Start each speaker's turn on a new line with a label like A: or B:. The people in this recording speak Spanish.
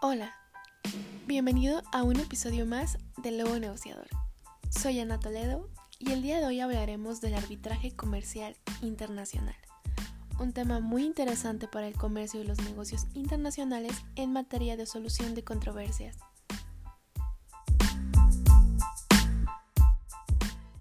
A: Hola, bienvenido a un episodio más de Lobo Negociador. Soy Ana Toledo y el día de hoy hablaremos del arbitraje comercial internacional, un tema muy interesante para el comercio y los negocios internacionales en materia de solución de controversias